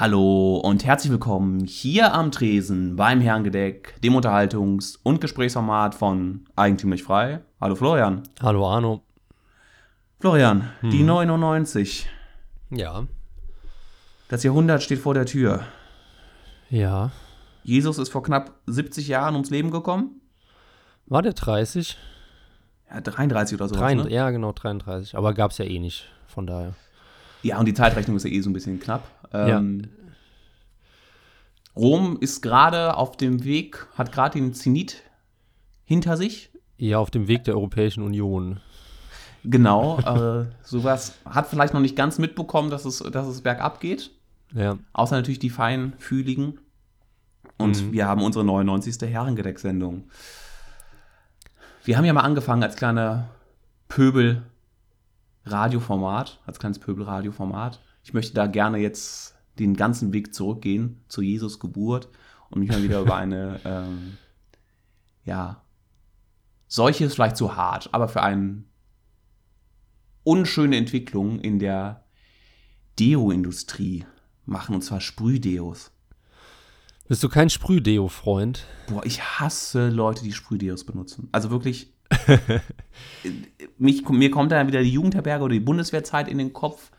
Hallo und herzlich willkommen hier am Tresen beim Herrengedeck, dem Unterhaltungs- und Gesprächsformat von Eigentümlich Frei. Hallo Florian. Hallo Arno. Florian, die 99. Ja. Das Jahrhundert steht vor der Tür. Ja. Jesus ist vor knapp 70 Jahren ums Leben gekommen. War der 30? Ja, 33 oder so. 33, Ne? Ja, genau, 33. Aber gab es ja eh nicht, von daher. Ja, und die Zeitrechnung ist ja eh so ein bisschen knapp. Ähm, Rom ist gerade auf dem Weg, hat gerade den Zenit hinter sich. Ja, auf dem Weg der Europäischen Union. Genau, äh, sowas hat vielleicht noch nicht ganz mitbekommen, dass es, dass es bergab geht. Ja. Außer natürlich die Feinfühligen. Und wir haben unsere 99. Herrengedeck-Sendung. Wir haben ja mal angefangen als kleiner Pöbel-Radioformat, als kleines Pöbel-Radioformat. Ich möchte da gerne jetzt den ganzen Weg zurückgehen zu Jesus Geburt und mich mal wieder über eine, ähm, ja, solche ist vielleicht zu hart, aber für eine unschöne Entwicklung in der Deo-Industrie machen, und zwar Sprühdeos. Bist du kein Sprühdeo-Freund? Boah, ich hasse Leute, die Sprühdeos benutzen. Also wirklich, mich, mir kommt da wieder die Jugendherberge oder die Bundeswehrzeit in den Kopf,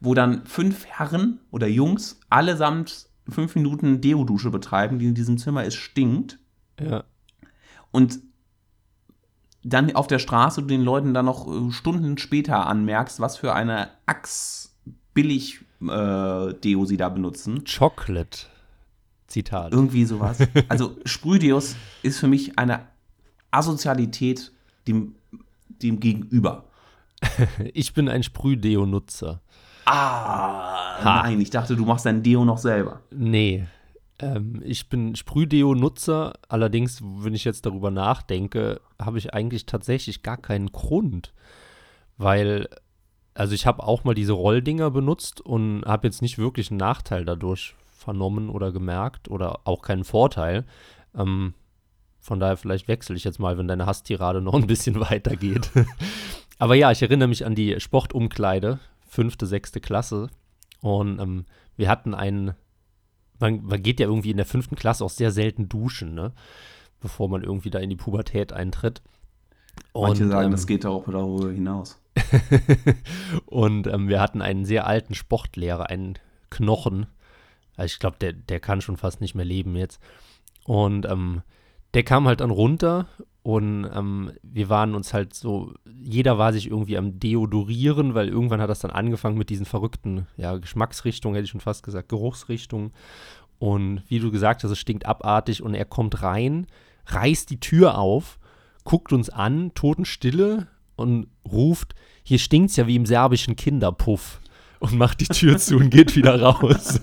wo dann fünf Herren oder Jungs allesamt fünf Minuten Deodusche betreiben, die in diesem Zimmer es stinkt. Ja. Und dann auf der Straße den Leuten dann noch äh, Stunden später anmerkst, was für eine Axt billig äh, Deo sie da benutzen. Chocolate. Zitat. Irgendwie sowas. Also Sprühdeos ist für mich eine Asozialität dem, dem Gegenüber. Ich bin ein Sprühdeo-Nutzer. Ah, Ha. nein, ich dachte, du machst dein Deo noch selber. Nee. Ähm, ich bin Sprühdeo-Nutzer. Allerdings, wenn ich jetzt darüber nachdenke, habe ich eigentlich tatsächlich gar keinen Grund. Weil, also ich habe auch mal diese Rolldinger benutzt und habe jetzt nicht wirklich einen Nachteil dadurch vernommen oder gemerkt oder auch keinen Vorteil. Ähm, von daher, vielleicht wechsle ich jetzt mal, wenn deine Hasstirade noch ein bisschen weitergeht. Aber ja, ich erinnere mich an die Sportumkleide, fünfte, sechste Klasse. Und ähm, wir hatten einen, man, man geht ja irgendwie in der fünften Klasse auch sehr selten duschen, ne? Bevor man irgendwie da in die Pubertät eintritt. Manche sagen, ähm, das geht auch darüber hinaus. und ähm, wir hatten einen sehr alten Sportlehrer, einen Knochen. Also ich glaube, der, der kann schon fast nicht mehr leben jetzt. Und ähm, der kam halt dann runter und ähm, wir waren uns halt so, jeder war sich irgendwie am Deodorieren, weil irgendwann hat das dann angefangen mit diesen verrückten, ja, Geschmacksrichtungen, hätte ich schon fast gesagt, Geruchsrichtungen. Und wie du gesagt hast, es stinkt abartig und er kommt rein, reißt die Tür auf, guckt uns an, Totenstille und ruft, hier stinkt's ja wie im serbischen Kinderpuff und macht die Tür zu und geht wieder raus.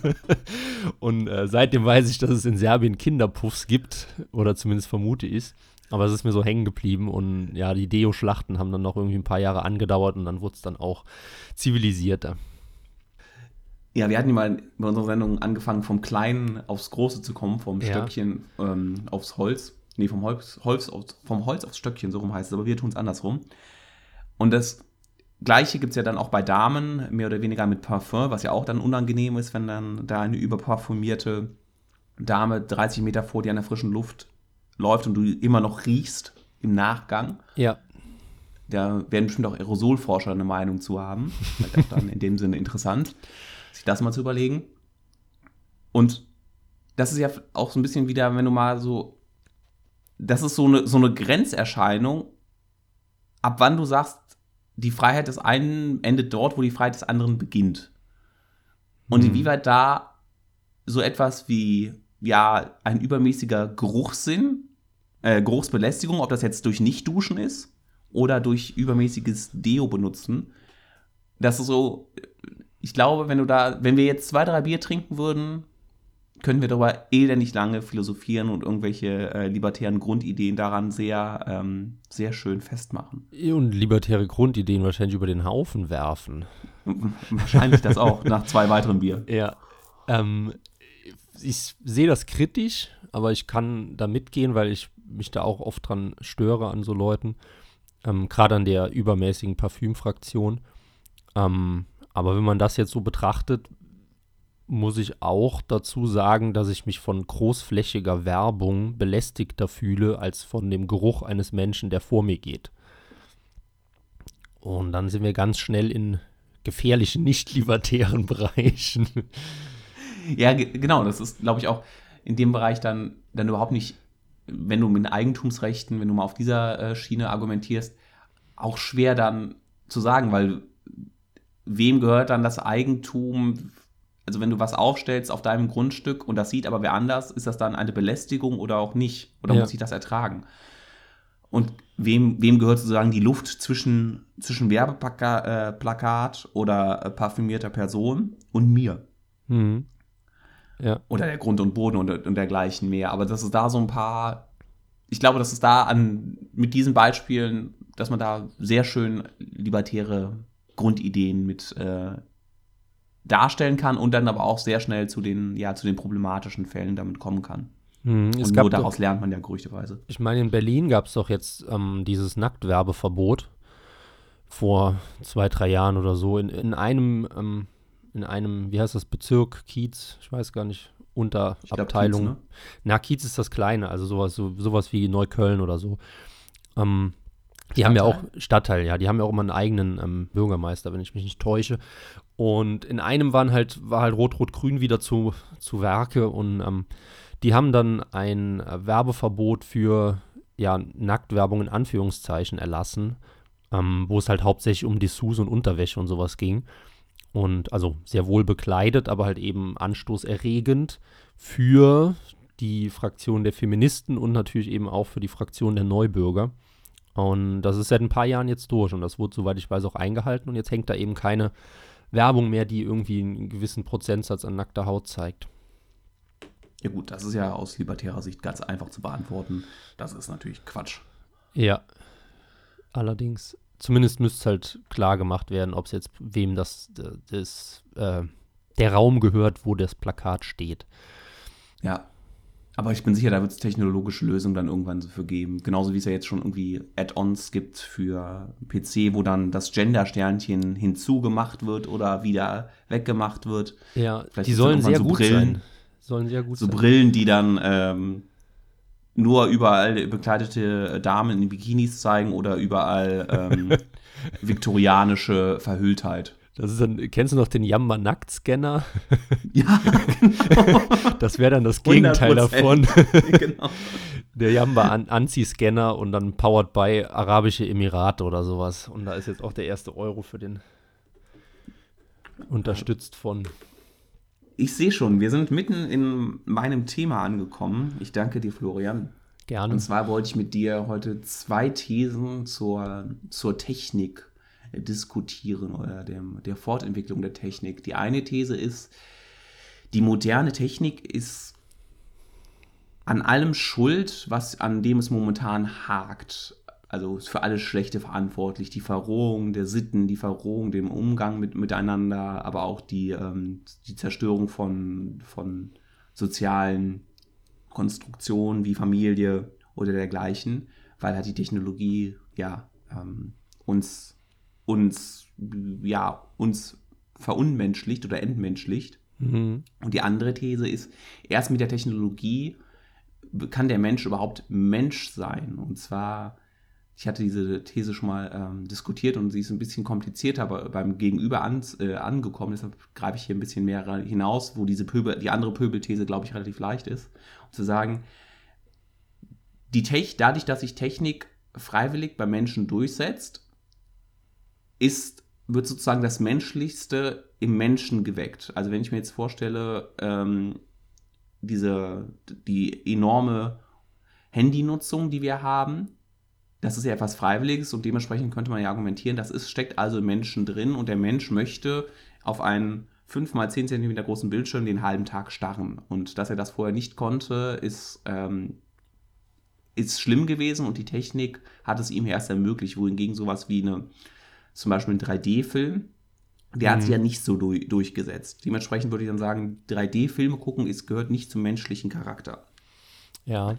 und äh, seitdem weiß ich, dass es in Serbien Kinderpuffs gibt oder zumindest vermute ich aber es ist mir so hängen geblieben und ja, die Deo-Schlachten haben dann noch irgendwie ein paar Jahre angedauert und dann wurde es dann auch zivilisierter. Ja, wir hatten ja mal bei unserer Sendung angefangen, vom Kleinen aufs Große zu kommen, vom Ja. Stöckchen ähm, aufs Holz. Nee, vom Holz, Holz aufs, vom Holz aufs Stöckchen, so rum heißt es, aber wir tun es andersrum. Und das Gleiche gibt es ja dann auch bei Damen, mehr oder weniger mit Parfum, was ja auch dann unangenehm ist, wenn dann da eine überparfümierte Dame 30 Meter vor dir an der frischen Luft läuft und du immer noch riechst im Nachgang. Ja, Da werden bestimmt auch Aerosolforscher eine Meinung zu haben. Vielleicht auch dann in dem Sinne interessant, sich das mal zu überlegen. Und das ist ja auch so ein bisschen wieder, wenn du mal so, das ist so eine, so eine Grenzerscheinung, ab wann du sagst, die Freiheit des einen endet dort, wo die Freiheit des anderen beginnt. Und Hm. inwieweit da so etwas wie, ja, ein übermäßiger Geruchssinn, äh, Geruchsbelästigung, ob das jetzt durch Nicht-Duschen ist oder durch übermäßiges Deo benutzen. Das ist so, ich glaube, wenn du da, wenn wir jetzt zwei, drei Bier trinken würden, können wir darüber elendig lange philosophieren und irgendwelche äh, libertären Grundideen daran sehr, ähm, sehr schön festmachen. und libertäre Grundideen wahrscheinlich über den Haufen werfen. Wahrscheinlich das auch, nach zwei weiteren Bier. Ja. Ähm, ich sehe das kritisch, aber ich kann da mitgehen, weil ich mich da auch oft dran störe an so Leuten. Ähm, Gerade an der übermäßigen Parfümfraktion. Ähm, aber wenn man das jetzt so betrachtet, muss ich auch dazu sagen, dass ich mich von großflächiger Werbung belästigter fühle als von dem Geruch eines Menschen, der vor mir geht. Und dann sind wir ganz schnell in gefährlichen, nicht libertären Bereichen. Ja, genau, das ist, glaube ich, auch in dem Bereich dann, dann überhaupt nicht, wenn du mit Eigentumsrechten, wenn du mal auf dieser äh, Schiene argumentierst, auch schwer dann zu sagen, weil wem gehört dann das Eigentum? Also wenn du was aufstellst auf deinem Grundstück und das sieht aber wer anders, ist das dann eine Belästigung oder auch nicht? Oder ja. muss ich das ertragen? Und wem, wem gehört sozusagen die Luft zwischen, zwischen Werbeplakat äh, oder äh, parfümierter Person und mir? Mhm. Ja. Oder der Grund und Boden und, und dergleichen mehr. Aber das ist da so ein paar, ich glaube, dass es da an, mit diesen Beispielen, dass man da sehr schön libertäre Grundideen mit äh, darstellen kann und dann aber auch sehr schnell zu den, ja, zu den problematischen Fällen damit kommen kann. Hm, und nur daraus doch, lernt man ja gerüchteweise. Ich meine, in Berlin gab es doch jetzt ähm, dieses Nacktwerbeverbot vor zwei, drei Jahren oder so. In, in einem, ähm, in einem, wie heißt das, Bezirk, Kiez, ich weiß gar nicht, Unterabteilung. Kiez, ne? Na, Kiez ist das Kleine, also sowas, so, sowas wie Neukölln oder so. Ähm, die haben ja auch Stadtteil, ja, die haben ja auch immer einen eigenen ähm, Bürgermeister, wenn ich mich nicht täusche. Und in einem waren halt, war halt Rot-Rot-Grün wieder zu, zu Werke und ähm, die haben dann ein äh, Werbeverbot für ja, Nacktwerbung in Anführungszeichen erlassen, ähm, wo es halt hauptsächlich um Dessous und Unterwäsche und sowas ging. Und also sehr wohl bekleidet, aber halt eben anstoßerregend für die Fraktion der Feministen und natürlich eben auch für die Fraktion der Neubürger. Und das ist seit ein paar Jahren jetzt durch und das wurde, soweit ich weiß, auch eingehalten und jetzt hängt da eben keine Werbung mehr, die irgendwie einen gewissen Prozentsatz an nackter Haut zeigt. Ja gut, das ist ja aus libertärer Sicht ganz einfach zu beantworten. Das ist natürlich Quatsch. Ja. Allerdings, zumindest müsste es halt klar gemacht werden, ob es jetzt wem das, das äh, der Raum gehört, wo das Plakat steht. Ja, aber ich bin sicher, da wird es technologische Lösungen dann irgendwann für geben. Genauso wie es ja jetzt schon irgendwie Add-ons gibt für PC, wo dann das Gender-Sternchen hinzugemacht wird oder wieder weggemacht wird. Ja, Vielleicht die sollen sehr so gut Brillen, sein. Sollen sehr gut so sein. Brillen, die dann ähm, nur überall bekleidete Damen in Bikinis zeigen oder überall ähm, viktorianische Verhülltheit. Das ist dann, kennst du noch den Yamba Nackt Scanner? Ja, genau. Das wäre dann das Gegenteil 100%. davon. genau. Der Yamba An Anzi-Scanner und dann powered by Arabische Emirate oder sowas. Und da ist jetzt auch der erste Euro für den unterstützt von. Ich sehe schon, wir sind mitten in meinem Thema angekommen. Ich danke dir, Florian. Gerne. Und zwar wollte ich mit dir heute zwei Thesen zur, zur Technik diskutieren oder dem, der Fortentwicklung der Technik. Die eine These ist, die moderne Technik ist an allem schuld, was an dem es momentan hakt. Also ist für alles Schlechte verantwortlich. Die Verrohung der Sitten, die Verrohung dem Umgang mit, miteinander, aber auch die, ähm, die Zerstörung von, von sozialen Konstruktionen wie Familie oder dergleichen, weil halt die Technologie ja ähm, uns uns, ja, uns verunmenschlicht oder entmenschlicht. Mhm. Und die andere These ist, erst mit der Technologie kann der Mensch überhaupt Mensch sein. Und zwar, ich hatte diese These schon mal ähm, diskutiert und sie ist ein bisschen komplizierter aber beim Gegenüber an, äh, angekommen. Deshalb greife ich hier ein bisschen mehr hinaus, wo diese Pöbel, die andere Pöbelthese, glaube ich, relativ leicht ist. Um zu sagen, die Tech, dadurch, dass sich Technik freiwillig beim Menschen durchsetzt, ist, wird sozusagen das Menschlichste im Menschen geweckt. Also wenn ich mir jetzt vorstelle, ähm, diese, die enorme Handynutzung, die wir haben, das ist ja etwas Freiwilliges und dementsprechend könnte man ja argumentieren, das ist, steckt also im Menschen drin und der Mensch möchte auf einen 5 mal 10 cm großen Bildschirm den halben Tag starren. Und dass er das vorher nicht konnte, ist, ähm, ist schlimm gewesen und die Technik hat es ihm erst ermöglicht, wohingegen sowas wie eine zum Beispiel ein 3D-Film, der mhm. hat sich ja nicht so durch, durchgesetzt. Dementsprechend würde ich dann sagen, 3D-Filme gucken ist, gehört nicht zum menschlichen Charakter. Ja.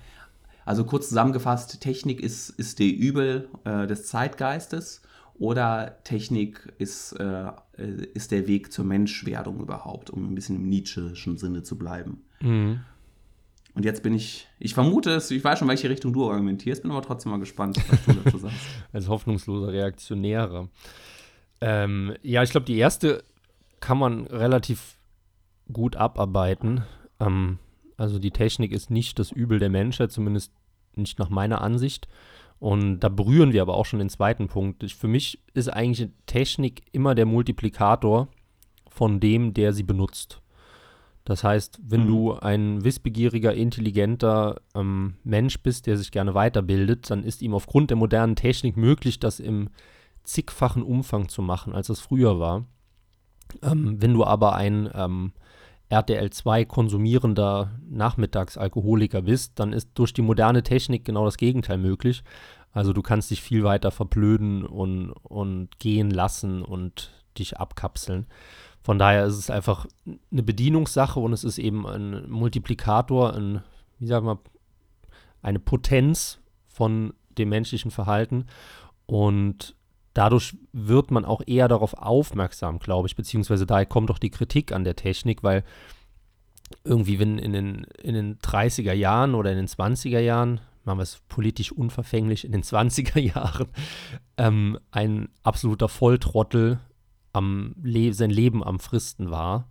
Also kurz zusammengefasst, Technik ist, ist der Übel äh, des Zeitgeistes Oder Technik ist, äh, ist der Weg zur Menschwerdung überhaupt, um ein bisschen im Nietzscheschen Sinne zu bleiben. Mhm. Und jetzt bin ich, ich vermute es, ich weiß schon, welche Richtung du argumentierst, bin aber trotzdem mal gespannt, was du dazu sagst. Als hoffnungsloser Reaktionärer. Ähm, ja, ich glaube, die erste kann man relativ gut abarbeiten. Ähm, also die Technik ist nicht das Übel der Menschheit, zumindest nicht nach meiner Ansicht. Und da berühren wir aber auch schon den zweiten Punkt. Ich, für mich ist eigentlich Technik immer der Multiplikator von dem, der sie benutzt. Das heißt, wenn mhm. du ein wissbegieriger, intelligenter ähm, Mensch bist, der sich gerne weiterbildet, dann ist ihm aufgrund der modernen Technik möglich, das im zigfachen Umfang zu machen, als es früher war. Ähm, wenn du aber ein ähm, RTL 2 konsumierender Nachmittagsalkoholiker bist, dann ist durch die moderne Technik genau das Gegenteil möglich. Also du kannst dich viel weiter verblöden und, und gehen lassen und dich abkapseln. Von daher ist es einfach eine Bedienungssache und es ist eben ein Multiplikator, ein, wie sagen wir, eine Potenz von dem menschlichen Verhalten. Und dadurch wird man auch eher darauf aufmerksam, glaube ich, beziehungsweise daher kommt auch die Kritik an der Technik, weil irgendwie, wenn in den, in den 30er Jahren oder in den 20er Jahren, machen wir es politisch unverfänglich, in den 20er Jahren, ähm, ein absoluter Volltrottel am Le sein Leben am Fristen war,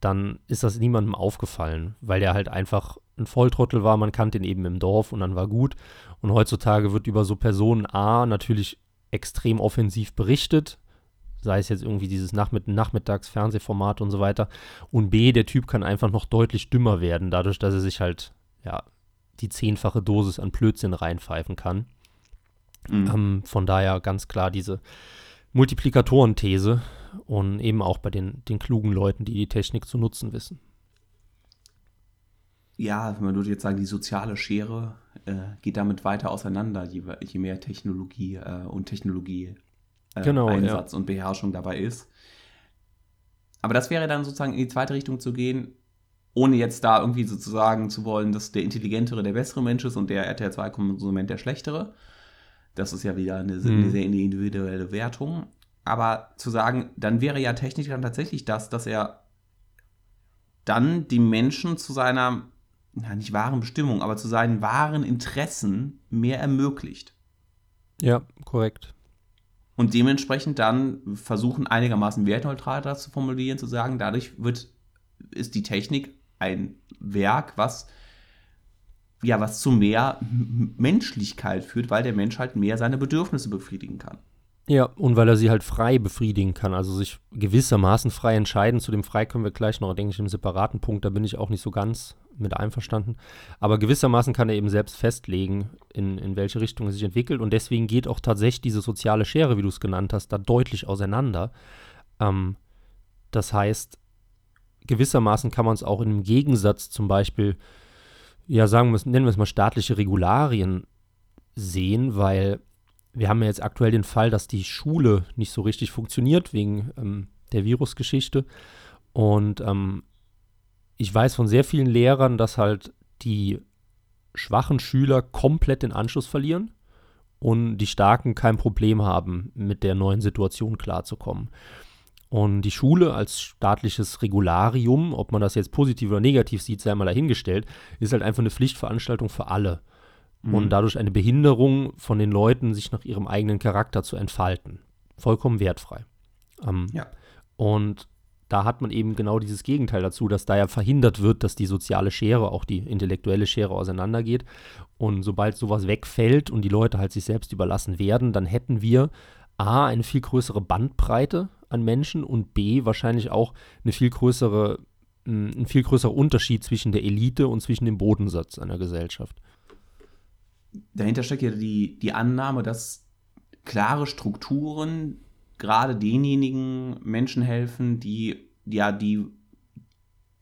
dann ist das niemandem aufgefallen, weil der halt einfach ein Volltrottel war, man kannte ihn eben im Dorf und dann war gut. Und heutzutage wird über so Personen A natürlich extrem offensiv berichtet, sei es jetzt irgendwie dieses Nachmitt Nachmittagsfernsehformat und so weiter. Und B, der Typ kann einfach noch deutlich dümmer werden, dadurch, dass er sich halt, ja, die zehnfache Dosis an Blödsinn reinpfeifen kann. Mhm. Ähm, von daher ganz klar diese Multiplikatoren-These und eben auch bei den, den klugen Leuten, die die Technik zu nutzen wissen. Ja, man würde jetzt sagen, die soziale Schere äh, geht damit weiter auseinander, je, je mehr Technologie äh, und Technologie äh, genau, Einsatz ja. und Beherrschung dabei ist. Aber das wäre dann sozusagen in die zweite Richtung zu gehen, ohne jetzt da irgendwie sozusagen zu wollen, dass der Intelligentere der bessere Mensch ist und der RTL 2-Konsument der schlechtere. Das ist ja wieder eine, mhm. eine sehr individuelle Wertung. Aber zu sagen, dann wäre ja Technik dann tatsächlich das, dass er dann die Menschen zu seiner na, nicht wahren Bestimmung, aber zu seinen wahren Interessen mehr ermöglicht. Ja, korrekt. Und dementsprechend dann versuchen, einigermaßen wertneutral das zu formulieren, zu sagen, dadurch wird, ist die Technik ein Werk, was ja, was zu mehr Menschlichkeit führt, weil der Mensch halt mehr seine Bedürfnisse befriedigen kann. Ja, und weil er sie halt frei befriedigen kann, also sich gewissermaßen frei entscheiden. Zu dem frei können wir gleich noch, denke ich, im separaten Punkt, da bin ich auch nicht so ganz mit einverstanden. Aber gewissermaßen kann er eben selbst festlegen, in, in welche Richtung er sich entwickelt. Und deswegen geht auch tatsächlich diese soziale Schere, wie du es genannt hast, da deutlich auseinander. Ähm, das heißt, gewissermaßen kann man es auch im Gegensatz zum Beispiel, ja, sagen wir es, nennen wir es mal staatliche Regularien sehen, weil wir haben ja jetzt aktuell den Fall, dass die Schule nicht so richtig funktioniert wegen ähm, der Virusgeschichte. Und ähm, ich weiß von sehr vielen Lehrern, dass halt die schwachen Schüler komplett den Anschluss verlieren und die Starken kein Problem haben, mit der neuen Situation klarzukommen. Und die Schule als staatliches Regularium, ob man das jetzt positiv oder negativ sieht, sei mal dahingestellt, ist halt einfach eine Pflichtveranstaltung für alle mhm. und dadurch eine Behinderung von den Leuten, sich nach ihrem eigenen Charakter zu entfalten. Vollkommen wertfrei. Ähm, ja. Und da hat man eben genau dieses Gegenteil dazu, dass da ja verhindert wird, dass die soziale Schere, auch die intellektuelle Schere auseinandergeht. Und sobald sowas wegfällt und die Leute halt sich selbst überlassen werden, dann hätten wir A, eine viel größere Bandbreite an Menschen und B, wahrscheinlich auch eine viel größere, ein viel größerer Unterschied zwischen der Elite und zwischen dem Bodensatz einer Gesellschaft dahinter steckt ja die, die Annahme, dass klare Strukturen gerade denjenigen Menschen helfen, die ja die,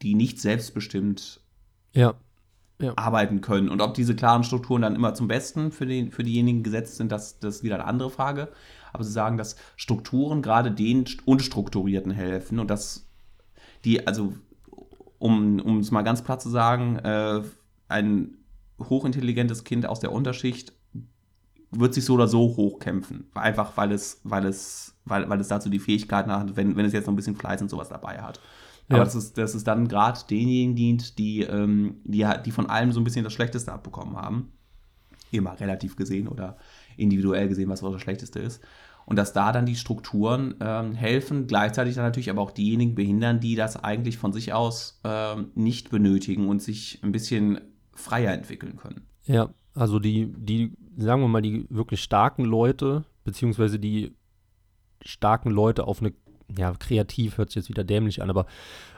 die nicht selbstbestimmt ja. Ja. arbeiten können. Und ob diese klaren Strukturen dann immer zum Besten für, den, für diejenigen gesetzt sind, das, das ist wieder eine andere Frage. Aber sie sagen, dass Strukturen gerade den Unstrukturierten helfen und dass die, also um, um es mal ganz platt zu sagen, äh, ein hochintelligentes Kind aus der Unterschicht wird sich so oder so hochkämpfen. Einfach weil es, weil es, weil, weil es dazu die Fähigkeiten hat, wenn, wenn es jetzt noch ein bisschen Fleiß und sowas dabei hat. Aber Ja. das ist, das ist dann gerade denjenigen dient, die, ähm, die, die von allem so ein bisschen das Schlechteste abbekommen haben. Immer relativ gesehen oder individuell gesehen, was auch das Schlechteste ist. Und dass da dann die Strukturen ähm, helfen, gleichzeitig dann natürlich aber auch diejenigen behindern, die das eigentlich von sich aus ähm, nicht benötigen und sich ein bisschen freier entwickeln können. Ja, also die, die, sagen wir mal, die wirklich starken Leute, beziehungsweise die starken Leute auf eine, ja, kreativ hört sich jetzt wieder dämlich an, aber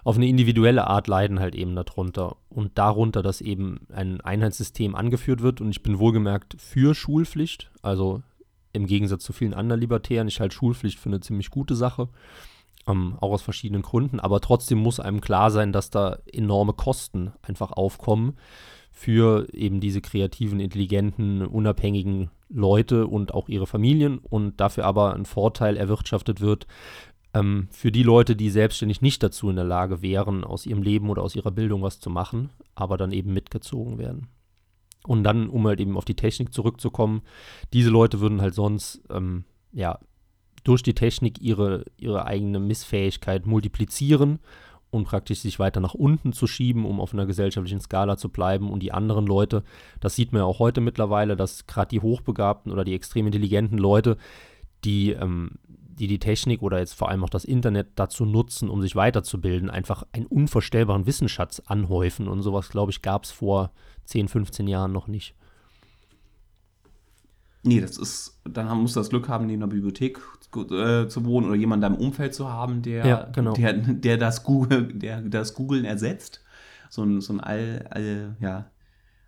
auf eine individuelle Art leiden halt eben darunter. Und darunter, dass eben ein Einheitssystem angeführt wird. Und ich bin wohlgemerkt für Schulpflicht. Also im Gegensatz zu vielen anderen Libertären, ich halte Schulpflicht für eine ziemlich gute Sache. Ähm, auch aus verschiedenen Gründen. Aber trotzdem muss einem klar sein, dass da enorme Kosten einfach aufkommen für eben diese kreativen, intelligenten, unabhängigen Leute und auch ihre Familien und dafür aber ein Vorteil erwirtschaftet wird ähm, für die Leute, die selbstständig nicht dazu in der Lage wären, aus ihrem Leben oder aus ihrer Bildung was zu machen, aber dann eben mitgezogen werden. Und dann, um halt eben auf die Technik zurückzukommen, diese Leute würden halt sonst, ähm, ja, durch die Technik ihre, ihre eigene Missfähigkeit multiplizieren und praktisch sich weiter nach unten zu schieben, um auf einer gesellschaftlichen Skala zu bleiben. Und die anderen Leute, das sieht man ja auch heute mittlerweile, dass gerade die hochbegabten oder die extrem intelligenten Leute, die, ähm, die die Technik oder jetzt vor allem auch das Internet dazu nutzen, um sich weiterzubilden, einfach einen unvorstellbaren Wissensschatz anhäufen. Und sowas, glaube ich, gab es vor 10, 15 Jahren noch nicht. Nee, das ist, dann haben- musst du das Glück haben, neben einer Bibliothek äh, zu wohnen oder jemanden in deinem Umfeld zu haben, der, Ja, genau. der, der, das Google, der das Googlen ersetzt. So ein, so ein all, all, ja,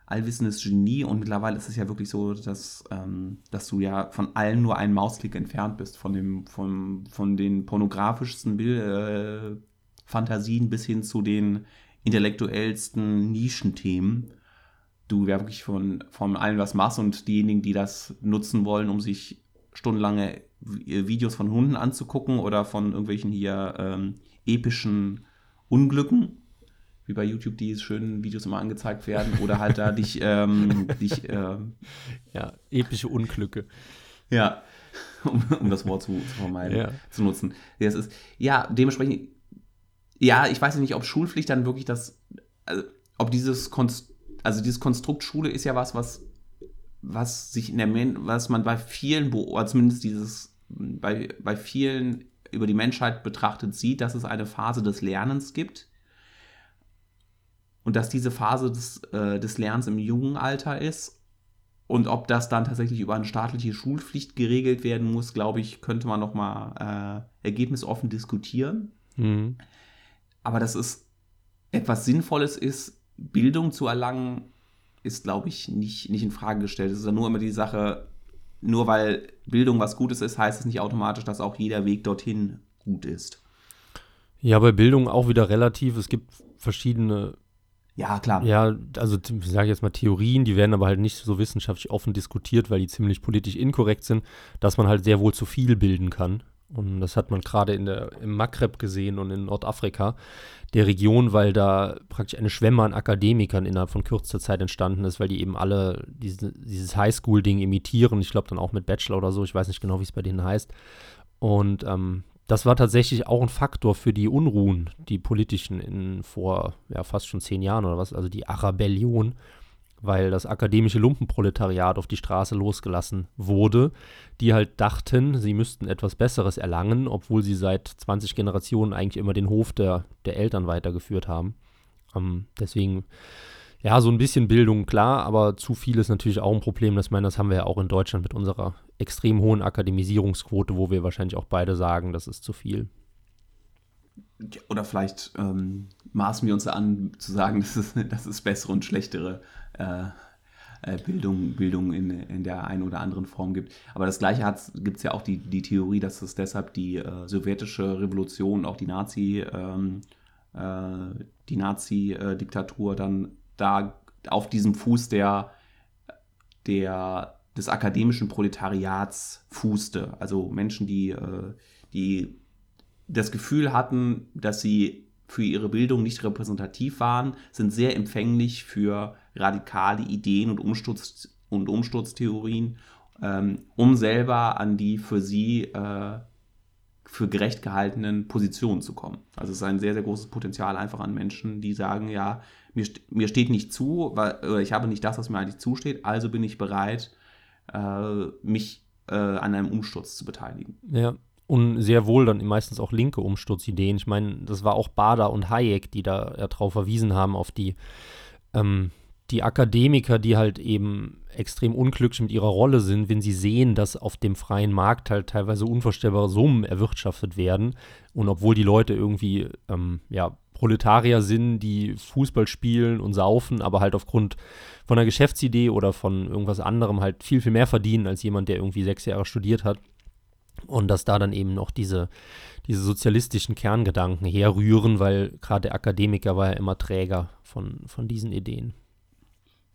allwissendes Genie und mittlerweile ist es ja wirklich so, dass, ähm, dass du ja von allem nur einen Mausklick entfernt bist, von, dem, von, von den pornografischsten Bild, äh, Fantasien bis hin zu den intellektuellsten Nischenthemen du ja wirklich von, von allem was machst und diejenigen, die das nutzen wollen, um sich stundenlange Vi- Videos von Hunden anzugucken oder von irgendwelchen hier ähm, epischen Unglücken, wie bei YouTube die schönen Videos immer angezeigt werden, oder halt da dich, ähm, dich ähm, Ja, epische Unglücke. ja, um, um das Wort zu, zu vermeiden, Ja. zu nutzen. Ja, es ist, ja, dementsprechend, ja, ich weiß ja nicht, ob Schulpflicht dann wirklich das, also, ob dieses Konst, also dieses Konstrukt Schule ist ja was, was, was sich in der, was man bei vielen, zumindest dieses, bei, bei vielen über die Menschheit betrachtet sieht, dass es eine Phase des Lernens gibt. Und dass diese Phase des, äh, des Lernens im jungen Alter ist und ob das dann tatsächlich über eine staatliche Schulpflicht geregelt werden muss, glaube ich, könnte man noch mal äh, ergebnisoffen diskutieren. Mhm. Aber dass es etwas Sinnvolles ist, Bildung zu erlangen, ist, glaube ich, nicht, nicht in Frage gestellt. Es ist ja nur immer die Sache, nur weil Bildung was Gutes ist, heißt es nicht automatisch, dass auch jeder Weg dorthin gut ist. Ja, bei Bildung auch wieder relativ. Es gibt verschiedene Ja, klar. Ja, also ich sage jetzt mal Theorien, die werden aber halt nicht so wissenschaftlich offen diskutiert, weil die ziemlich politisch inkorrekt sind, dass man halt sehr wohl zu viel bilden kann. Und das hat man gerade im Maghreb gesehen und in Nordafrika, der Region, weil da praktisch eine Schwemme an Akademikern innerhalb von kürzester Zeit entstanden ist, weil die eben alle diese, dieses Highschool-Ding imitieren. Ich glaube dann auch mit Bachelor oder so, ich weiß nicht genau, wie es bei denen heißt. Und ähm, das war tatsächlich auch ein Faktor für die Unruhen, die politischen in vor ja, fast schon zehn Jahren oder was, also die Arabellion, weil das akademische Lumpenproletariat auf die Straße losgelassen wurde, die halt dachten, sie müssten etwas Besseres erlangen, obwohl sie seit 20 Generationen eigentlich immer den Hof der, der Eltern weitergeführt haben. Ähm, deswegen, ja, so ein bisschen Bildung, klar, aber zu viel ist natürlich auch ein Problem. Das, meine, das haben wir ja auch in Deutschland mit unserer extrem hohen Akademisierungsquote, wo wir wahrscheinlich auch beide sagen, das ist zu viel. Oder vielleicht ähm, maßen wir uns an, zu sagen, dass es, dass es bessere und schlechtere äh, äh, Bildung, Bildung in, in der einen oder anderen Form gibt. Aber das Gleiche gibt es ja auch die, die Theorie, dass es deshalb die äh, sowjetische Revolution, auch die Nazi, ähm, äh, die Nazi-Diktatur dann da auf diesem Fuß der, der, des akademischen Proletariats fußte. Also Menschen, die, äh, die das Gefühl hatten, dass sie für ihre Bildung nicht repräsentativ waren, sind sehr empfänglich für radikale Ideen und, Umsturz und Umsturztheorien ähm, um selber an die für sie äh, für gerecht gehaltenen Positionen zu kommen. Also es ist ein sehr, sehr großes Potenzial einfach an Menschen, die sagen, ja, mir, mir steht nicht zu, weil, ich habe nicht das, was mir eigentlich zusteht, also bin ich bereit, äh, mich äh, an einem Umsturz zu beteiligen. Ja, und sehr wohl dann meistens auch linke Umsturzideen. Ich meine, das war auch Bader und Hayek, die da ja drauf verwiesen haben, auf die, ähm, die Akademiker, die halt eben extrem unglücklich mit ihrer Rolle sind, wenn sie sehen, dass auf dem freien Markt halt teilweise unvorstellbare Summen erwirtschaftet werden. Und obwohl die Leute irgendwie, ähm, ja, Proletarier sind, die Fußball spielen und saufen, aber halt aufgrund von einer Geschäftsidee oder von irgendwas anderem halt viel, viel mehr verdienen als jemand, der irgendwie sechs Jahre studiert hat. Und dass da dann eben noch diese, diese sozialistischen Kerngedanken herrühren, weil gerade der Akademiker war ja immer Träger von, von diesen Ideen.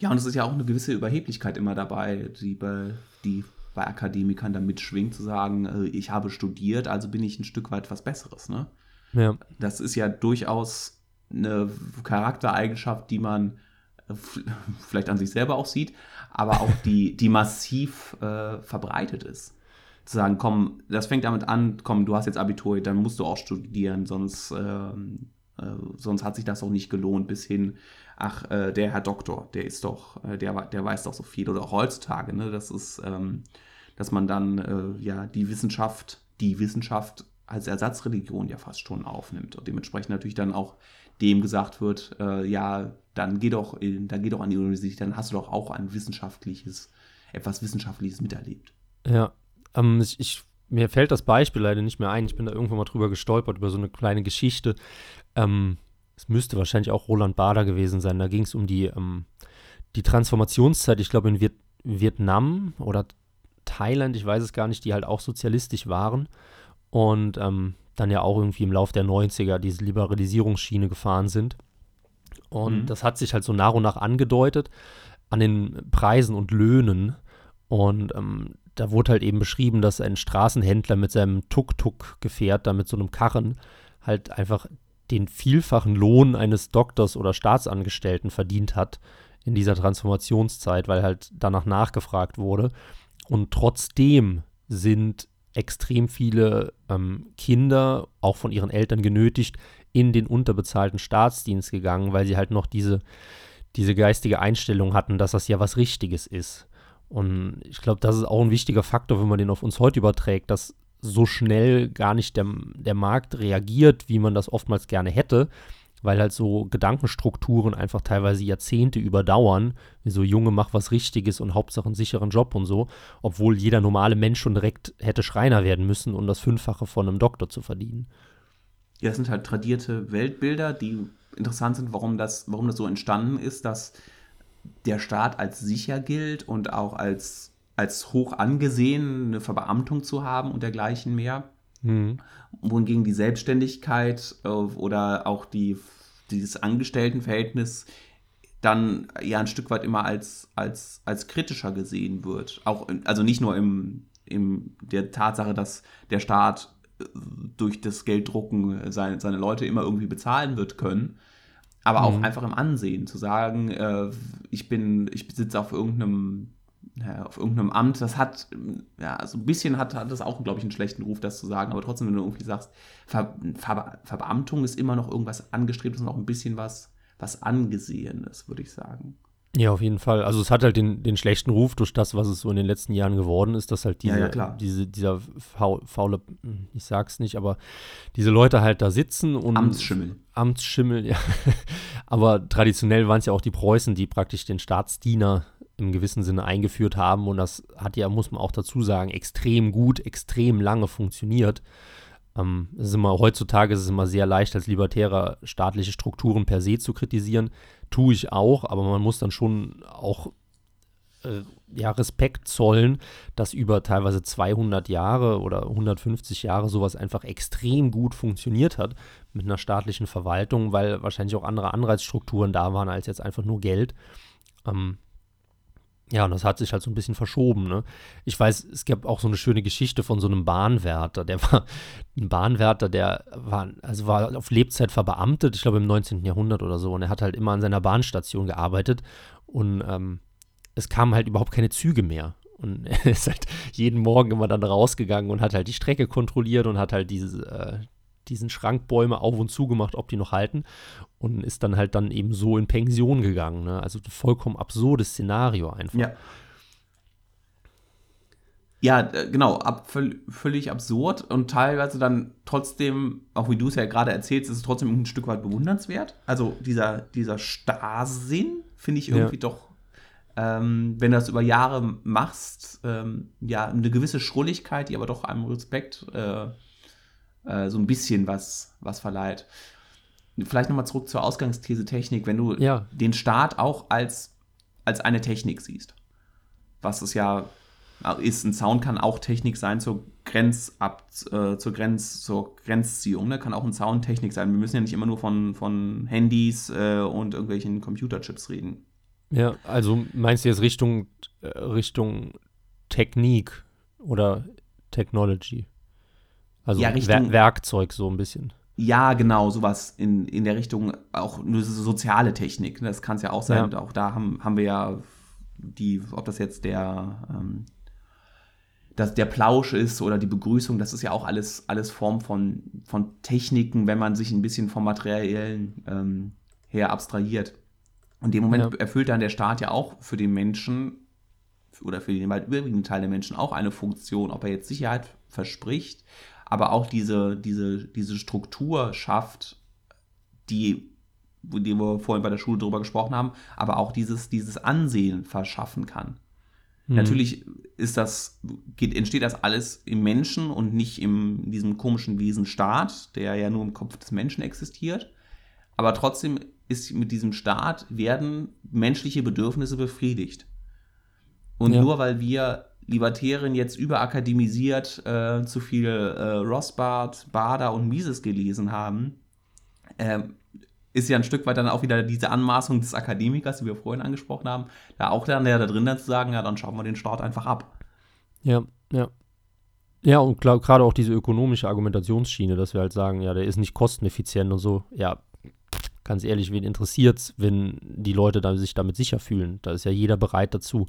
Ja, und es ist ja auch eine gewisse Überheblichkeit immer dabei, die bei, die bei Akademikern da mitschwingt, zu sagen, äh, ich habe studiert, also bin ich ein Stück weit was Besseres. Ne? Ja. Das ist ja durchaus eine Charaktereigenschaft, die man äh, vielleicht an sich selber auch sieht, aber auch die, die massiv äh, verbreitet ist. Zu sagen, komm, das fängt damit an, komm, du hast jetzt Abitur, dann musst du auch studieren, sonst, ähm, äh, sonst hat sich das auch nicht gelohnt, bis hin, ach, äh, der Herr Doktor, der ist doch, äh, der, der weiß doch so viel. Oder auch heutzutage, ne, das ist, ähm, dass man dann äh, ja die Wissenschaft, die Wissenschaft als Ersatzreligion ja fast schon aufnimmt. Und dementsprechend natürlich dann auch dem gesagt wird, äh, ja, dann geh doch, in, dann geh doch an die Universität, dann hast du doch auch ein wissenschaftliches, etwas Wissenschaftliches miterlebt. Ja, ähm, ich, ich, mir fällt das Beispiel leider nicht mehr ein. Ich bin da irgendwann mal drüber gestolpert, über so eine kleine Geschichte. Ähm, es müsste wahrscheinlich auch Roland Bader gewesen sein. Da ging es um die, ähm, die Transformationszeit, ich glaube in Viet Vietnam oder Thailand, ich weiß es gar nicht, die halt auch sozialistisch waren und ähm, dann ja auch irgendwie im Laufe der 90er diese Liberalisierungsschiene gefahren sind. Und mhm. das hat sich halt so nach und nach angedeutet an den Preisen und Löhnen. Und ähm, da wurde halt eben beschrieben, dass ein Straßenhändler mit seinem Tuk-Tuk-Gefährt, da mit so einem Karren, halt einfach den vielfachen Lohn eines Doktors oder Staatsangestellten verdient hat in dieser Transformationszeit, weil halt danach nachgefragt wurde. Und trotzdem sind extrem viele ähm, Kinder, auch von ihren Eltern genötigt, in den unterbezahlten Staatsdienst gegangen, weil sie halt noch diese, diese geistige Einstellung hatten, dass das ja was Richtiges ist. Und ich glaube, das ist auch ein wichtiger Faktor, wenn man den auf uns heute überträgt, dass so schnell gar nicht der, der Markt reagiert, wie man das oftmals gerne hätte, weil halt so Gedankenstrukturen einfach teilweise Jahrzehnte überdauern, wie so Junge, mach was Richtiges und Hauptsache einen sicheren Job und so, obwohl jeder normale Mensch schon direkt hätte Schreiner werden müssen, um das Fünffache von einem Doktor zu verdienen. Ja, das sind halt tradierte Weltbilder, die interessant sind, warum das, warum das so entstanden ist, dass der Staat als sicher gilt und auch als als hoch angesehen, eine Verbeamtung zu haben und dergleichen mehr. Mhm. Wohingegen die Selbstständigkeit äh, oder auch die, dieses Angestelltenverhältnis dann ja ein Stück weit immer als, als, als kritischer gesehen wird. Auch, also nicht nur im, im der Tatsache, dass der Staat äh, durch das Gelddrucken seine, seine Leute immer irgendwie bezahlen wird können, aber auch mhm. einfach im Ansehen zu sagen, äh, ich bin, ich besitze auf irgendeinem ja, auf irgendeinem Amt, das hat, ja, so ein bisschen hat, hat das auch, glaube ich, einen schlechten Ruf, das zu sagen, aber trotzdem, wenn du irgendwie sagst, Ver, Ver, Verbeamtung ist immer noch irgendwas angestrebtes und auch ein bisschen was, was Angesehenes, würde ich sagen. Ja, auf jeden Fall. Also es hat halt den, den schlechten Ruf durch das, was es so in den letzten Jahren geworden ist, dass halt diese, ja, ja, diese, dieser faule, ich sag's nicht, aber diese Leute halt da sitzen und. Amtsschimmel. Amtsschimmel, ja. aber traditionell waren es ja auch die Preußen, die praktisch den Staatsdiener im gewissen Sinne eingeführt haben. Und das hat ja, muss man auch dazu sagen, extrem gut, extrem lange funktioniert. Ähm, ist immer, heutzutage ist es immer sehr leicht, als Libertärer staatliche Strukturen per se zu kritisieren. Tue ich auch, aber man muss dann schon auch äh, ja, Respekt zollen, dass über teilweise 200 Jahre oder 150 Jahre sowas einfach extrem gut funktioniert hat mit einer staatlichen Verwaltung, weil wahrscheinlich auch andere Anreizstrukturen da waren als jetzt einfach nur Geld. Ähm, ja, und das hat sich halt so ein bisschen verschoben. Ne? Ich weiß, es gab auch so eine schöne Geschichte von so einem Bahnwärter. Der war ein Bahnwärter, der war, also war auf Lebzeit verbeamtet, ich glaube im 19. Jahrhundert oder so. Und er hat halt immer an seiner Bahnstation gearbeitet. Und ähm, es kamen halt überhaupt keine Züge mehr. Und er ist halt jeden Morgen immer dann rausgegangen und hat halt die Strecke kontrolliert und hat halt diese, äh, diesen Schrankbäume auf und zu gemacht, ob die noch halten. Und ist dann halt dann eben so in Pension gegangen. Ne? Also vollkommen absurdes Szenario einfach. Ja. Ja, äh, genau, ab, völlig absurd und teilweise dann trotzdem, auch wie du es ja gerade erzählst, ist es trotzdem ein Stück weit bewundernswert. Also dieser, dieser Starrsinn finde ich irgendwie ja. doch, ähm, wenn du das über Jahre machst, ähm, ja, eine gewisse Schrulligkeit, die aber doch einem Respekt äh, äh, so ein bisschen was, was verleiht. Vielleicht nochmal zurück zur Ausgangsthese Technik, wenn du ja. den Staat auch als, als eine Technik siehst, was es ja ist, ein Zaun kann auch Technik sein zur Grenzab, äh, zur Grenz, zur Grenzziehung, ne? kann auch ein Zaun Technik sein. Wir müssen ja nicht immer nur von, von Handys äh, und irgendwelchen Computerchips reden. Ja, also meinst du jetzt Richtung, äh, Richtung Technik oder Technology? Also ja, Richtung, Wer Werkzeug so ein bisschen. Ja, genau, sowas in, in der Richtung, auch nur soziale Technik. Ne? Das kann es ja auch sein. Ja. Auch da haben, haben wir ja die, ob das jetzt der ähm, dass der Plausch ist oder die Begrüßung, das ist ja auch alles, alles Form von, von Techniken, wenn man sich ein bisschen vom Materiellen ähm, her abstrahiert. Und dem Moment ja. erfüllt dann der Staat ja auch für den Menschen oder für den überwiegenden Teil der Menschen auch eine Funktion, ob er jetzt Sicherheit verspricht, aber auch diese, diese, diese Struktur schafft, die, die wir vorhin bei der Schule drüber gesprochen haben, aber auch dieses, dieses Ansehen verschaffen kann. Mhm. Natürlich ist das, geht, entsteht das alles im Menschen und nicht in diesem komischen Wesen Staat, der ja nur im Kopf des Menschen existiert. Aber trotzdem ist mit diesem Staat werden menschliche Bedürfnisse befriedigt. Und ja. nur weil wir Libertären jetzt überakademisiert äh, zu viel äh, Rothbard, Bader und Mises gelesen haben, äh, ist ja ein Stück weit dann auch wieder diese Anmaßung des Akademikers, die wir vorhin angesprochen haben, da auch dann der da drin dann zu sagen, ja, dann schauen wir den Staat einfach ab. Ja, ja. Ja, und gerade auch diese ökonomische Argumentationsschiene, dass wir halt sagen, ja, der ist nicht kosteneffizient und so. Ja, ganz ehrlich, wen interessiert es, wenn die Leute da sich damit sicher fühlen? Da ist ja jeder bereit dazu,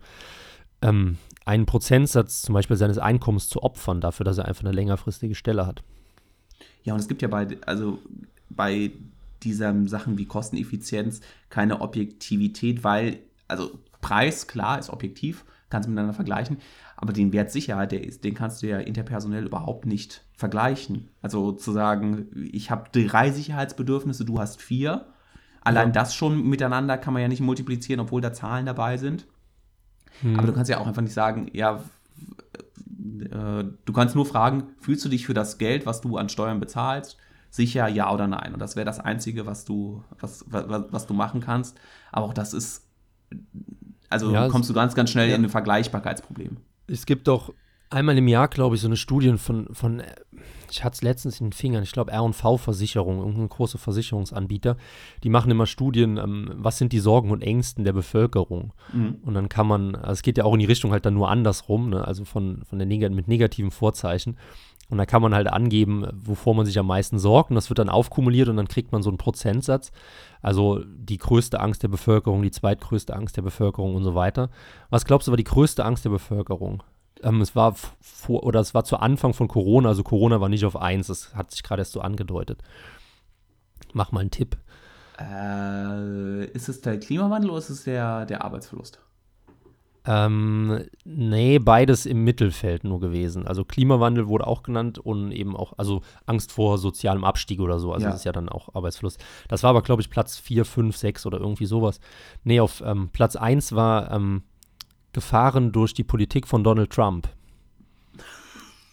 ähm, einen Prozentsatz zum Beispiel seines Einkommens zu opfern, dafür, dass er einfach eine längerfristige Stelle hat. Ja, und es gibt ja bei, also bei dieser Sachen wie Kosteneffizienz keine Objektivität, weil, also Preis, klar, ist objektiv, kannst du miteinander vergleichen, aber den Wert Sicherheit, der ist, den kannst du ja interpersonell überhaupt nicht vergleichen. Also zu sagen, ich habe drei Sicherheitsbedürfnisse, du hast vier. Allein ja. das schon miteinander kann man ja nicht multiplizieren, obwohl da Zahlen dabei sind. Hm. Aber du kannst ja auch einfach nicht sagen, ja, äh, du kannst nur fragen, fühlst du dich für das Geld, was du an Steuern bezahlst, sicher ja oder nein. Und das wäre das Einzige, was du, was, was, was, du machen kannst. Aber auch das ist, also ja, kommst du ganz, ganz schnell ja. in ein Vergleichbarkeitsproblem. Es gibt doch einmal im Jahr, glaube ich, so eine Studie von, von ich hatte es letztens in den Fingern, ich glaube R&V-Versicherung, irgendein großer Versicherungsanbieter, die machen immer Studien, ähm, was sind die Sorgen und Ängsten der Bevölkerung. Mhm. Und dann kann man, also es geht ja auch in die Richtung halt dann nur andersrum, ne? also von, von der Neg mit negativen Vorzeichen. Und da kann man halt angeben, wovor man sich am meisten sorgt. Und das wird dann aufkumuliert und dann kriegt man so einen Prozentsatz. Also die größte Angst der Bevölkerung, die zweitgrößte Angst der Bevölkerung und so weiter. Was glaubst du war die größte Angst der Bevölkerung? Ähm, es war vor, oder es war zu Anfang von Corona, also Corona war nicht auf 1, das hat sich gerade erst so angedeutet. Mach mal einen Tipp. Äh, ist es der Klimawandel oder ist es der, der Arbeitsverlust? Ähm, nee, beides im Mittelfeld nur gewesen. Also Klimawandel wurde auch genannt und eben auch, also Angst vor sozialem Abstieg oder so. Also ja. das ist ja dann auch Arbeitsverlust. Das war aber, glaube ich, Platz 4, 5, 6 oder irgendwie sowas. Nee, auf ähm, Platz 1 war ähm, Gefahren durch die Politik von Donald Trump.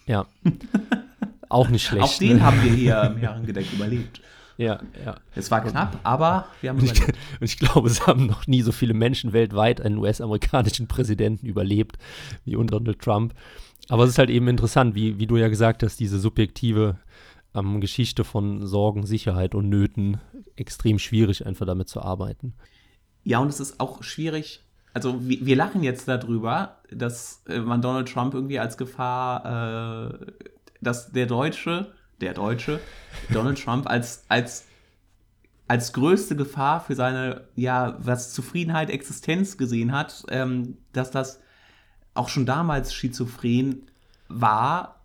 Ja. auch nicht schlecht. Auch den ne? haben wir hier im Jahrengedeck überlebt. Ja, ja. Es war knapp, aber wir haben überlebt. Und ich glaube, es haben noch nie so viele Menschen weltweit einen US-amerikanischen Präsidenten überlebt wie unter Donald Trump. Aber es ist halt eben interessant, wie, wie du ja gesagt hast, diese subjektive ähm, Geschichte von Sorgen, Sicherheit und Nöten extrem schwierig, einfach damit zu arbeiten. Ja, und es ist auch schwierig, also wir, wir lachen jetzt darüber, dass äh, man Donald Trump irgendwie als Gefahr, äh, dass der Deutsche der Deutsche, Donald Trump als, als, als größte Gefahr für seine, ja, was Zufriedenheit, Existenz gesehen hat, ähm, dass das auch schon damals schizophren war,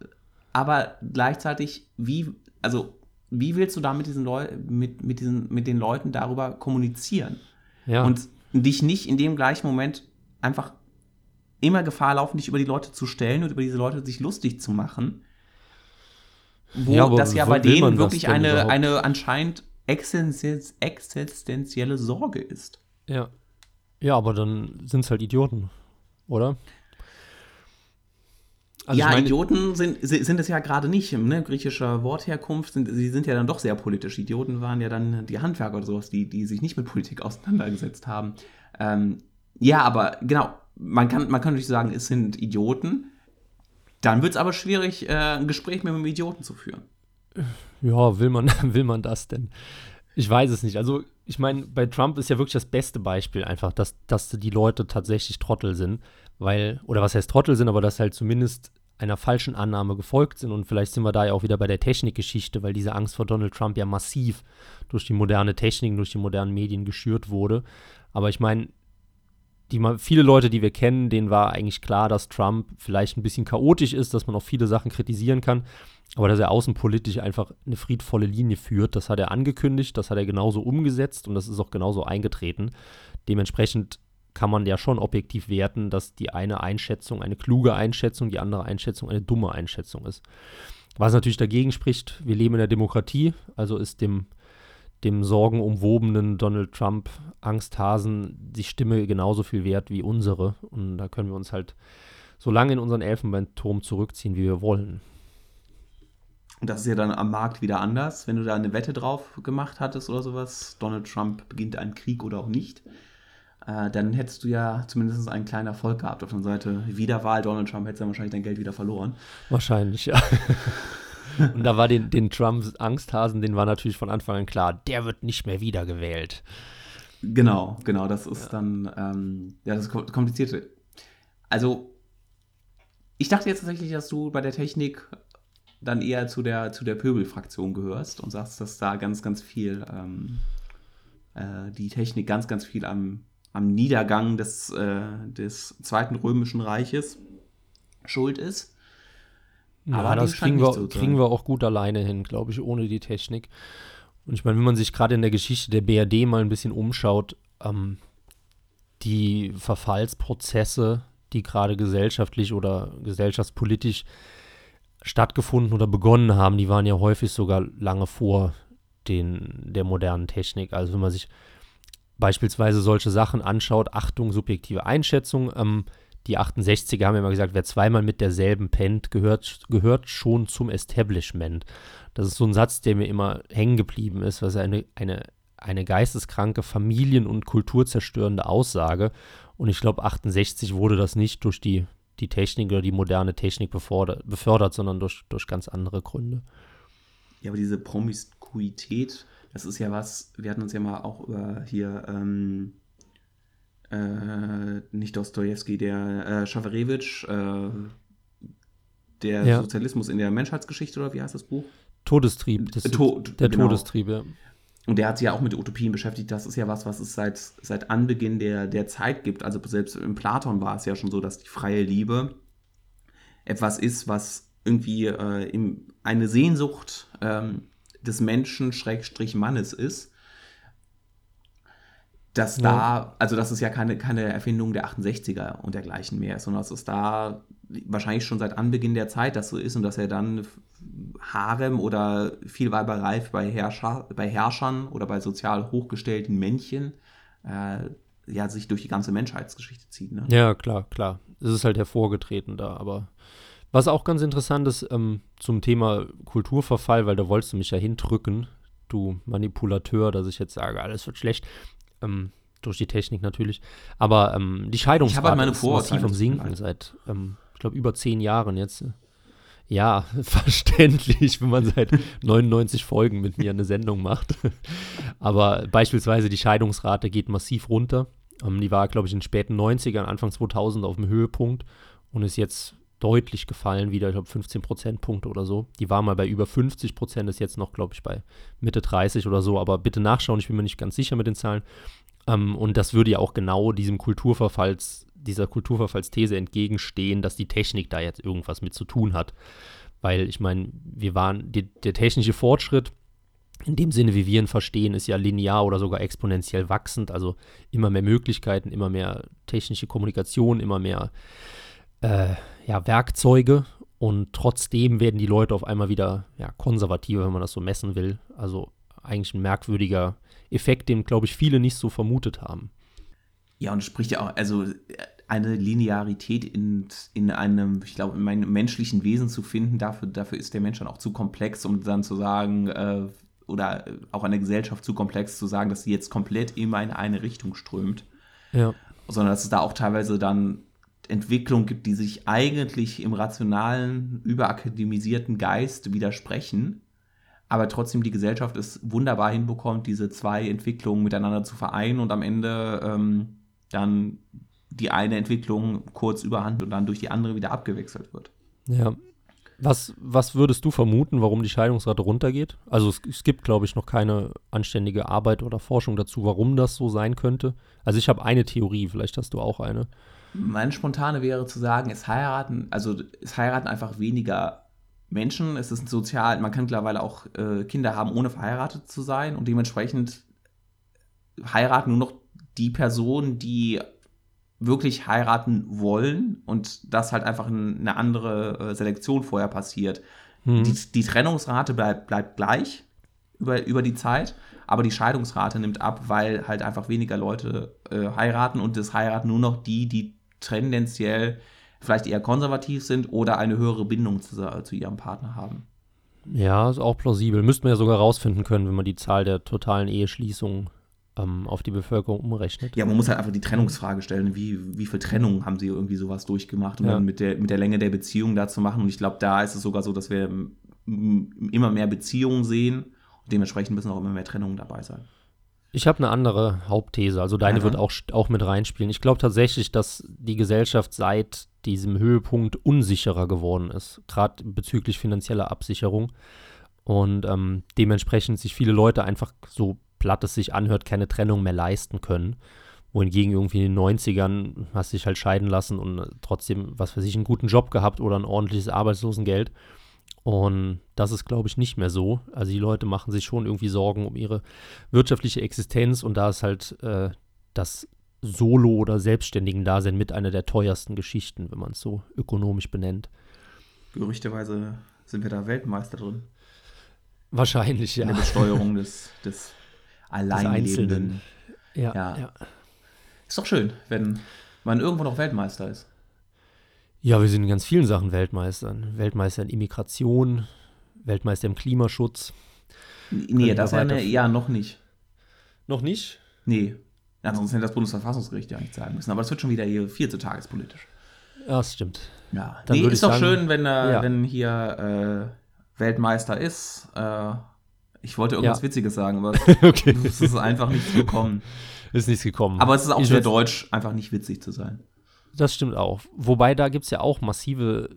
aber gleichzeitig, wie, also, wie willst du da mit diesen Leuten, mit, mit, diesen, mit den Leuten darüber kommunizieren? Ja. Und dich nicht in dem gleichen Moment einfach immer Gefahr laufen, dich über die Leute zu stellen und über diese Leute sich lustig zu machen. Wo Ja, aber das ja bei denen wirklich eine, überhaupt? eine anscheinend existenz existenzielle Sorge ist. Ja. Ja, aber dann sind es halt Idioten, oder? Also ja, meine, Idioten sind, si- sind es ja gerade nicht. Ne? Griechischer Wortherkunft, sind, sie sind ja dann doch sehr politisch. Idioten waren ja dann die Handwerker oder sowas, die, die sich nicht mit Politik auseinandergesetzt haben. Ähm, ja, aber genau, man kann, man kann natürlich sagen, es sind Idioten. Dann wird es aber schwierig, äh, ein Gespräch mit einem Idioten zu führen. Ja, will man, will man das denn? Ich weiß es nicht. Also, ich meine, bei Trump ist ja wirklich das beste Beispiel einfach, dass, dass die Leute tatsächlich Trottel sind, weil, oder was heißt Trottel sind, aber dass halt zumindest einer falschen Annahme gefolgt sind. Und vielleicht sind wir da ja auch wieder bei der Technikgeschichte, weil diese Angst vor Donald Trump ja massiv durch die moderne Technik, durch die modernen Medien geschürt wurde. Aber ich meine, die viele Leute, die wir kennen, denen war eigentlich klar, dass Trump vielleicht ein bisschen chaotisch ist, dass man auch viele Sachen kritisieren kann, aber dass er außenpolitisch einfach eine friedvolle Linie führt, das hat er angekündigt, das hat er genauso umgesetzt und das ist auch genauso eingetreten. Dementsprechend kann man ja schon objektiv werten, dass die eine Einschätzung eine kluge Einschätzung, die andere Einschätzung eine dumme Einschätzung ist. Was natürlich dagegen spricht, wir leben in der Demokratie, also ist dem, dem sorgenumwobenen Donald Trump Angsthasen die Stimme genauso viel wert wie unsere. Und da können wir uns halt so lange in unseren Elfenbeinturm zurückziehen, wie wir wollen. Und das ist ja dann am Markt wieder anders, wenn du da eine Wette drauf gemacht hattest oder sowas. Donald Trump beginnt einen Krieg oder auch nicht. Äh, dann hättest du ja zumindest einen kleinen Erfolg gehabt auf der Seite. Wiederwahl Donald Trump hättest dann wahrscheinlich dein Geld wieder verloren. Wahrscheinlich, ja. Und da war den, den Trumps Angsthasen, den war natürlich von Anfang an klar, der wird nicht mehr wiedergewählt. Genau, genau, das ist dann, ähm, ja, das Ko- Komplizierte. Also, ich dachte jetzt tatsächlich, dass du bei der Technik dann eher zu der, zu der Pöbelfraktion gehörst und sagst, dass da ganz, ganz viel, ähm, äh, die Technik ganz, ganz viel am, am Niedergang des, äh, des Zweiten Römischen Reiches schuld ist. Ja, Aber das kriegen wir, so kriegen wir auch gut alleine hin, glaube ich, ohne die Technik. Und ich meine, wenn man sich gerade in der Geschichte der BRD mal ein bisschen umschaut, ähm, die Verfallsprozesse, die gerade gesellschaftlich oder gesellschaftspolitisch stattgefunden oder begonnen haben, die waren ja häufig sogar lange vor den, der modernen Technik. Also wenn man sich beispielsweise solche Sachen anschaut, Achtung, subjektive Einschätzung, ähm, die 68er haben immer gesagt, wer zweimal mit derselben pennt, gehört, gehört schon zum Establishment. Das ist so ein Satz, der mir immer hängen geblieben ist, was eine, eine, eine geisteskranke, familien- und kulturzerstörende Aussage. Und ich glaube, 68 wurde das nicht durch die, die Technik oder die moderne Technik befördert, befördert sondern durch, durch ganz andere Gründe. Ja, aber diese Promiskuität, das ist ja was, wir hatten uns ja mal auch über hier, ähm, äh, nicht Dostoevsky, der äh, Schawarewitsch, äh, der Ja. Sozialismus in der Menschheitsgeschichte, oder wie heißt das Buch? Todestrieb, das Äh, To- der genau. Todestrieb, ja. Und der hat sich ja auch mit Utopien beschäftigt. Das ist ja was, was es seit, seit Anbeginn der, der Zeit gibt. Also selbst im Platon war es ja schon so, dass die freie Liebe etwas ist, was irgendwie äh, im, eine Sehnsucht ähm, des Menschen, Schrägstrich Mannes ist. Dass Ja. da, also dass es ja keine, keine Erfindung der 68er und dergleichen mehr ist, sondern dass es da wahrscheinlich schon seit Anbeginn der Zeit das so ist und dass er dann Harem oder viel Weiberei bei, Herrscher, bei Herrschern oder bei sozial hochgestellten Männchen äh, ja, sich durch die ganze Menschheitsgeschichte zieht. Ne? Ja, klar, klar. Es ist halt hervorgetreten da, aber was auch ganz interessant ist ähm, zum Thema Kulturverfall, weil da wolltest du mich ja hindrücken, du Manipulateur, dass ich jetzt sage, alles wird schlecht. Ähm, durch die Technik natürlich. Aber ähm, die Scheidungsrate halt meine ist massiv am Sinken seit, ähm, ich glaube, über zehn Jahren jetzt. Ja, verständlich, wenn man seit 99 Folgen mit mir eine Sendung macht. Aber beispielsweise die Scheidungsrate geht massiv runter. Ähm, die war, glaube ich, in den späten 90ern, Anfang 2000 auf dem Höhepunkt und ist jetzt deutlich gefallen, wieder, ich glaube, 15 Prozentpunkte oder so. Die war mal bei über 50 Prozent, ist jetzt noch, glaube ich, bei Mitte 30 oder so. Aber bitte nachschauen, ich bin mir nicht ganz sicher mit den Zahlen. Ähm, und das würde ja auch genau diesem Kulturverfalls, dieser Kulturverfallsthese entgegenstehen, dass die Technik da jetzt irgendwas mit zu tun hat. Weil ich meine, wir waren, die, der technische Fortschritt, in dem Sinne, wie wir ihn verstehen, ist ja linear oder sogar exponentiell wachsend. Also immer mehr Möglichkeiten, immer mehr technische Kommunikation, immer mehr äh, ja, Werkzeuge. Und trotzdem werden die Leute auf einmal wieder ja, konservativer, wenn man das so messen will. Also eigentlich ein merkwürdiger Effekt, den, glaube ich, viele nicht so vermutet haben. Ja, und spricht ja auch, also eine Linearität in, in einem, ich glaube, in meinem menschlichen Wesen zu finden, dafür, dafür ist der Mensch dann auch zu komplex, um dann zu sagen, äh, oder auch eine Gesellschaft zu komplex zu sagen, dass sie jetzt komplett immer in eine Richtung strömt. Ja. Sondern dass es da auch teilweise dann Entwicklungen gibt, die sich eigentlich im rationalen, überakademisierten Geist widersprechen, aber trotzdem die Gesellschaft es wunderbar hinbekommt, diese zwei Entwicklungen miteinander zu vereinen und am Ende ähm, dann die eine Entwicklung kurz überhand und dann durch die andere wieder abgewechselt wird. Ja. Was, was würdest du vermuten, warum die Scheidungsrate runtergeht? Also es, es gibt, glaube ich, noch keine anständige Arbeit oder Forschung dazu, warum das so sein könnte. Also ich habe eine Theorie, vielleicht hast du auch eine. Meine spontane wäre zu sagen, es heiraten, also es heiraten einfach weniger Menschen. Es ist sozial, man kann mittlerweile auch äh, Kinder haben, ohne verheiratet zu sein und dementsprechend heiraten nur noch die Personen, die wirklich heiraten wollen und das halt einfach eine andere äh, Selektion vorher passiert. Mhm. Die, die, Trennungsrate bleibt, bleibt gleich über, über die Zeit, aber die Scheidungsrate nimmt ab, weil halt einfach weniger Leute äh, heiraten und das heiraten nur noch die, die tendenziell vielleicht eher konservativ sind oder eine höhere Bindung zu, zu ihrem Partner haben. Ja, ist auch plausibel. Müsste man ja sogar rausfinden können, wenn man die Zahl der totalen Eheschließungen ähm, auf die Bevölkerung umrechnet. Ja, man muss halt einfach die Trennungsfrage stellen. Wie, wie viel Trennungen haben sie irgendwie sowas durchgemacht, um ja. dann mit der, mit der Länge der Beziehung da zu machen? Und ich glaube, da ist es sogar so, dass wir immer mehr Beziehungen sehen und dementsprechend müssen auch immer mehr Trennungen dabei sein. Ich habe eine andere Hauptthese, also deine ja. wird auch, auch mit reinspielen. Ich glaube tatsächlich, dass die Gesellschaft seit diesem Höhepunkt unsicherer geworden ist, gerade bezüglich finanzieller Absicherung. Und ähm, dementsprechend sich viele Leute einfach so platt es sich anhört, keine Trennung mehr leisten können. Wohingegen irgendwie in den 90ern hast du dich halt scheiden lassen und trotzdem, was weiß ich, einen guten Job gehabt oder ein ordentliches Arbeitslosengeld. Und das ist, glaube ich, nicht mehr so. Also die Leute machen sich schon irgendwie Sorgen um ihre wirtschaftliche Existenz und da ist halt äh, das Solo- oder Selbstständigen-Dasein mit einer der teuersten Geschichten, wenn man es so ökonomisch benennt. Gerüchteweise sind wir da Weltmeister drin. Wahrscheinlich, ja. In der Besteuerung des, des Alleinlebenden. Ja, ja. ja. Ist doch schön, wenn man irgendwo noch Weltmeister ist. Ja, wir sind in ganz vielen Sachen Weltmeister. Weltmeister in Immigration, Weltmeister im Klimaschutz. Nee, das ja, ja noch nicht. Noch nicht? Nee. Ansonsten hätte das Bundesverfassungsgericht ja nicht sagen müssen. Aber es wird schon wieder hier viel zu tagespolitisch. Ja, das stimmt. Ja, Dann nee, ist doch sagen, schön, wenn, äh, ja. wenn hier äh, Weltmeister ist. Äh, ich wollte irgendwas ja. Witziges sagen, aber okay. es ist einfach nichts gekommen. Ist nichts gekommen. Aber es ist auch ich sehr deutsch, einfach nicht witzig zu sein. Das stimmt auch. Wobei da gibt es ja auch massive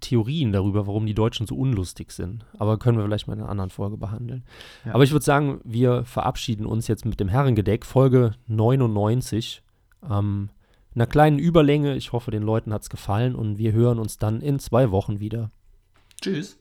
Theorien darüber, warum die Deutschen so unlustig sind. Aber können wir vielleicht mal in einer anderen Folge behandeln. Ja. Aber ich würde sagen, wir verabschieden uns jetzt mit dem Herrengedeck, Folge 99. Ähm, einer kleinen Überlänge. Ich hoffe, den Leuten hat es gefallen und wir hören uns dann in zwei Wochen wieder. Tschüss.